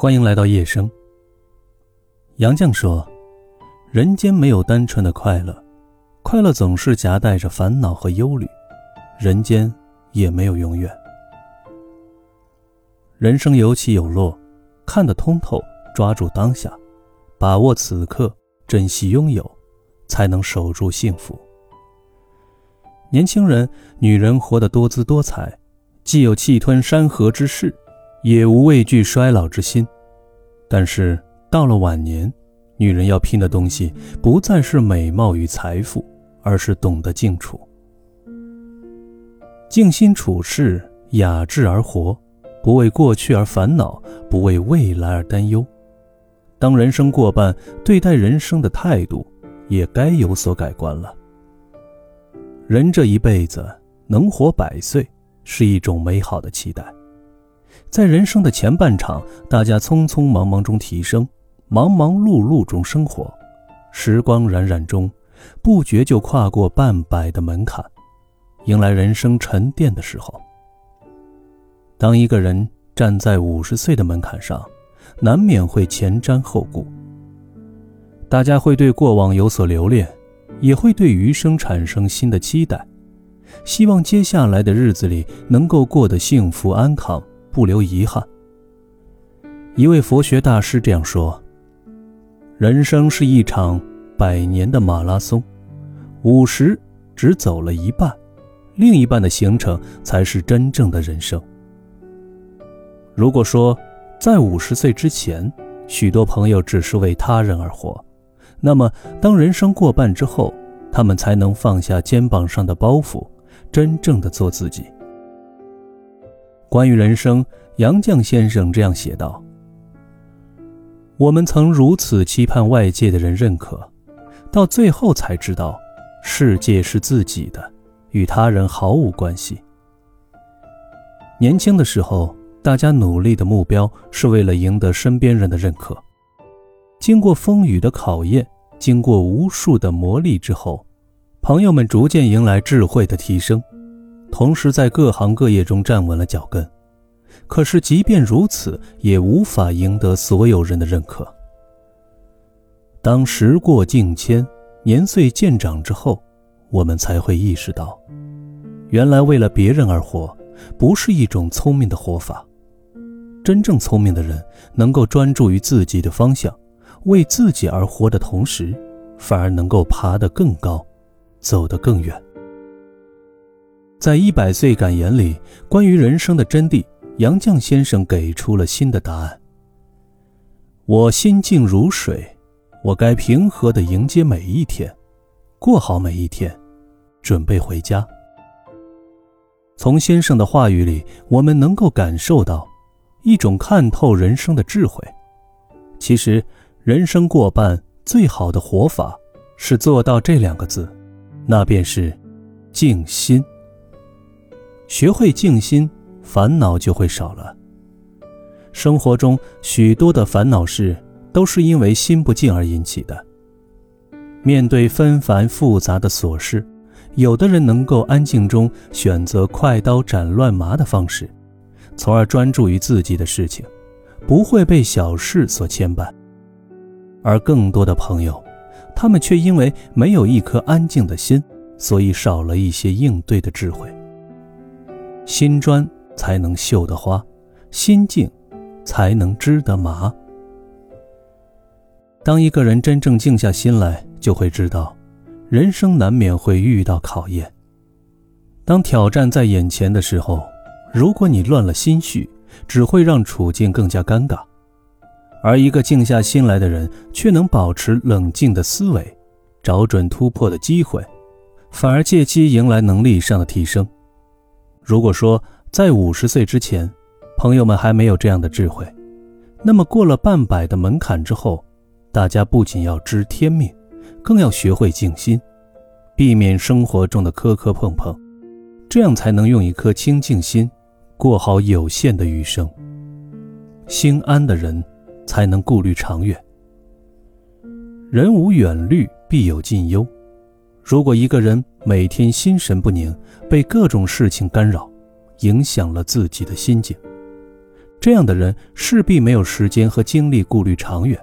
欢迎来到夜声。杨绛说：“人间没有单纯的快乐，快乐总是夹带着烦恼和忧虑。人间也没有永远。人生有起有落，看得通透，抓住当下，把握此刻，珍惜拥有，才能守住幸福。年轻人、女人活得多姿多彩，既有气吞山河之势。”也无畏惧衰老之心，但是到了晚年，女人要拼的东西不再是美貌与财富，而是懂得静处。静心处事，雅致而活，不为过去而烦恼，不为未来而担忧。当人生过半，对待人生的态度也该有所改观了。人这一辈子能活百岁，是一种美好的期待。在人生的前半场，大家匆匆忙忙中提升，忙忙碌碌中生活，时光荏苒中，不觉就跨过半百的门槛，迎来人生沉淀的时候。当一个人站在五十岁的门槛上，难免会前瞻后顾。大家会对过往有所留恋，也会对余生产生新的期待，希望接下来的日子里能够过得幸福安康。不留遗憾。一位佛学大师这样说：“人生是一场百年的马拉松，五十只走了一半，另一半的行程才是真正的人生。”如果说在五十岁之前，许多朋友只是为他人而活，那么当人生过半之后，他们才能放下肩膀上的包袱，真正的做自己。关于人生，杨绛先生这样写道：“我们曾如此期盼外界的人认可，到最后才知道，世界是自己的，与他人毫无关系。年轻的时候，大家努力的目标是为了赢得身边人的认可。经过风雨的考验，经过无数的磨砺之后，朋友们逐渐迎来智慧的提升。”同时，在各行各业中站稳了脚跟，可是即便如此，也无法赢得所有人的认可。当时过境迁，年岁渐长之后，我们才会意识到，原来为了别人而活，不是一种聪明的活法。真正聪明的人，能够专注于自己的方向，为自己而活的同时，反而能够爬得更高，走得更远。在一百岁感言里，关于人生的真谛，杨绛先生给出了新的答案。我心静如水，我该平和地迎接每一天，过好每一天，准备回家。从先生的话语里，我们能够感受到一种看透人生的智慧。其实，人生过半，最好的活法是做到这两个字，那便是静心。学会静心，烦恼就会少了。生活中许多的烦恼事，都是因为心不静而引起的。面对纷繁复杂的琐事，有的人能够安静中选择快刀斩乱麻的方式，从而专注于自己的事情，不会被小事所牵绊；而更多的朋友，他们却因为没有一颗安静的心，所以少了一些应对的智慧。心专才能绣得花，心静才能织得麻。当一个人真正静下心来，就会知道，人生难免会遇到考验。当挑战在眼前的时候，如果你乱了心绪，只会让处境更加尴尬；而一个静下心来的人，却能保持冷静的思维，找准突破的机会，反而借机迎来能力上的提升。如果说在五十岁之前，朋友们还没有这样的智慧，那么过了半百的门槛之后，大家不仅要知天命，更要学会静心，避免生活中的磕磕碰碰，这样才能用一颗清净心，过好有限的余生。心安的人，才能顾虑长远。人无远虑，必有近忧。如果一个人每天心神不宁，被各种事情干扰，影响了自己的心境，这样的人势必没有时间和精力顾虑长远，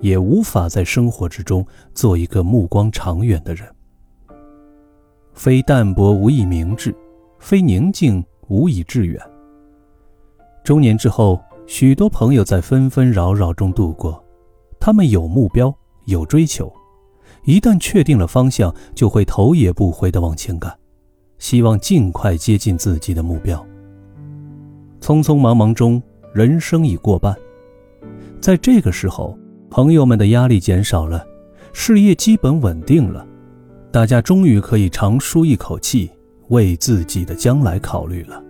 也无法在生活之中做一个目光长远的人。非淡泊无以明志，非宁静无以致远。中年之后，许多朋友在纷纷扰扰中度过，他们有目标，有追求，一旦确定了方向，就会头也不回地往前赶，希望尽快接近自己的目标。匆匆忙忙中，人生已过半。在这个时候，朋友们的压力减少了，事业基本稳定了，大家终于可以长舒一口气，为自己的将来考虑了。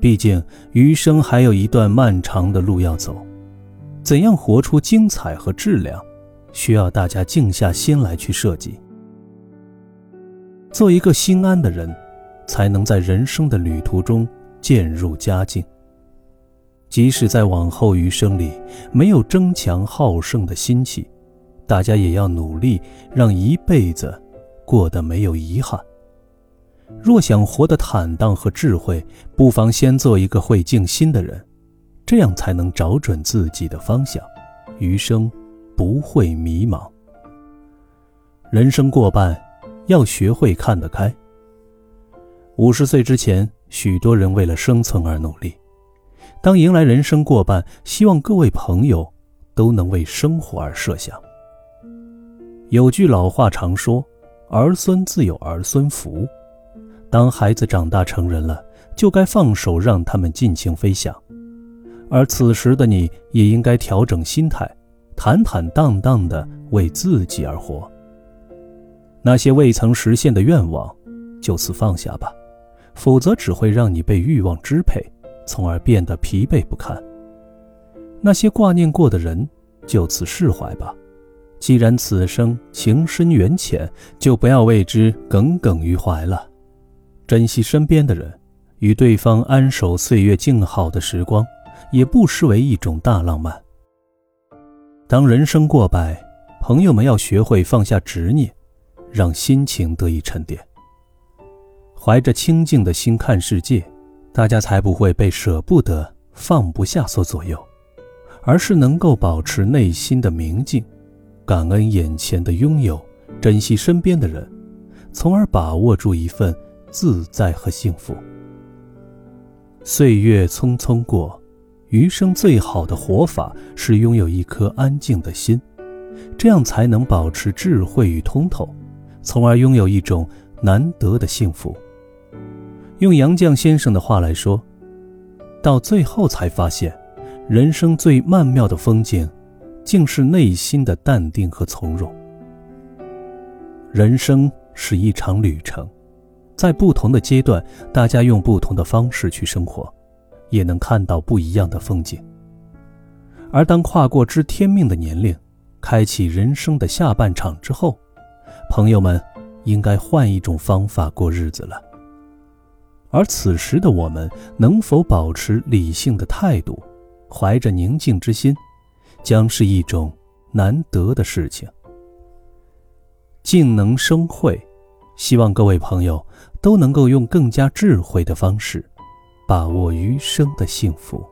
毕竟，余生还有一段漫长的路要走，怎样活出精彩和质量，需要大家静下心来去设计。做一个心安的人，才能在人生的旅途中。渐入佳境。即使在往后余生里没有争强好胜的心气，大家也要努力让一辈子过得没有遗憾。若想活得坦荡和智慧，不妨先做一个会静心的人，这样才能找准自己的方向，余生不会迷茫。人生过半，要学会看得开。五十岁之前。许多人为了生存而努力，当迎来人生过半，希望各位朋友都能为生活而设想。有句老话常说：“儿孙自有儿孙福。”当孩子长大成人了，就该放手让他们尽情飞翔，而此时的你也应该调整心态，坦坦荡荡地为自己而活。那些未曾实现的愿望，就此放下吧。否则只会让你被欲望支配，从而变得疲惫不堪。那些挂念过的人，就此释怀吧。既然此生情深缘浅，就不要为之耿耿于怀了。珍惜身边的人，与对方安守岁月静好的时光，也不失为一种大浪漫。当人生过百，朋友们要学会放下执念，让心情得以沉淀。怀着清净的心看世界，大家才不会被舍不得、放不下所左右，而是能够保持内心的明净，感恩眼前的拥有，珍惜身边的人，从而把握住一份自在和幸福。岁月匆匆过，余生最好的活法是拥有一颗安静的心，这样才能保持智慧与通透，从而拥有一种难得的幸福。用杨绛先生的话来说，到最后才发现，人生最曼妙的风景，竟是内心的淡定和从容。人生是一场旅程，在不同的阶段，大家用不同的方式去生活，也能看到不一样的风景。而当跨过知天命的年龄，开启人生的下半场之后，朋友们应该换一种方法过日子了。而此时的我们能否保持理性的态度，怀着宁静之心，将是一种难得的事情。静能生慧，希望各位朋友都能够用更加智慧的方式，把握余生的幸福。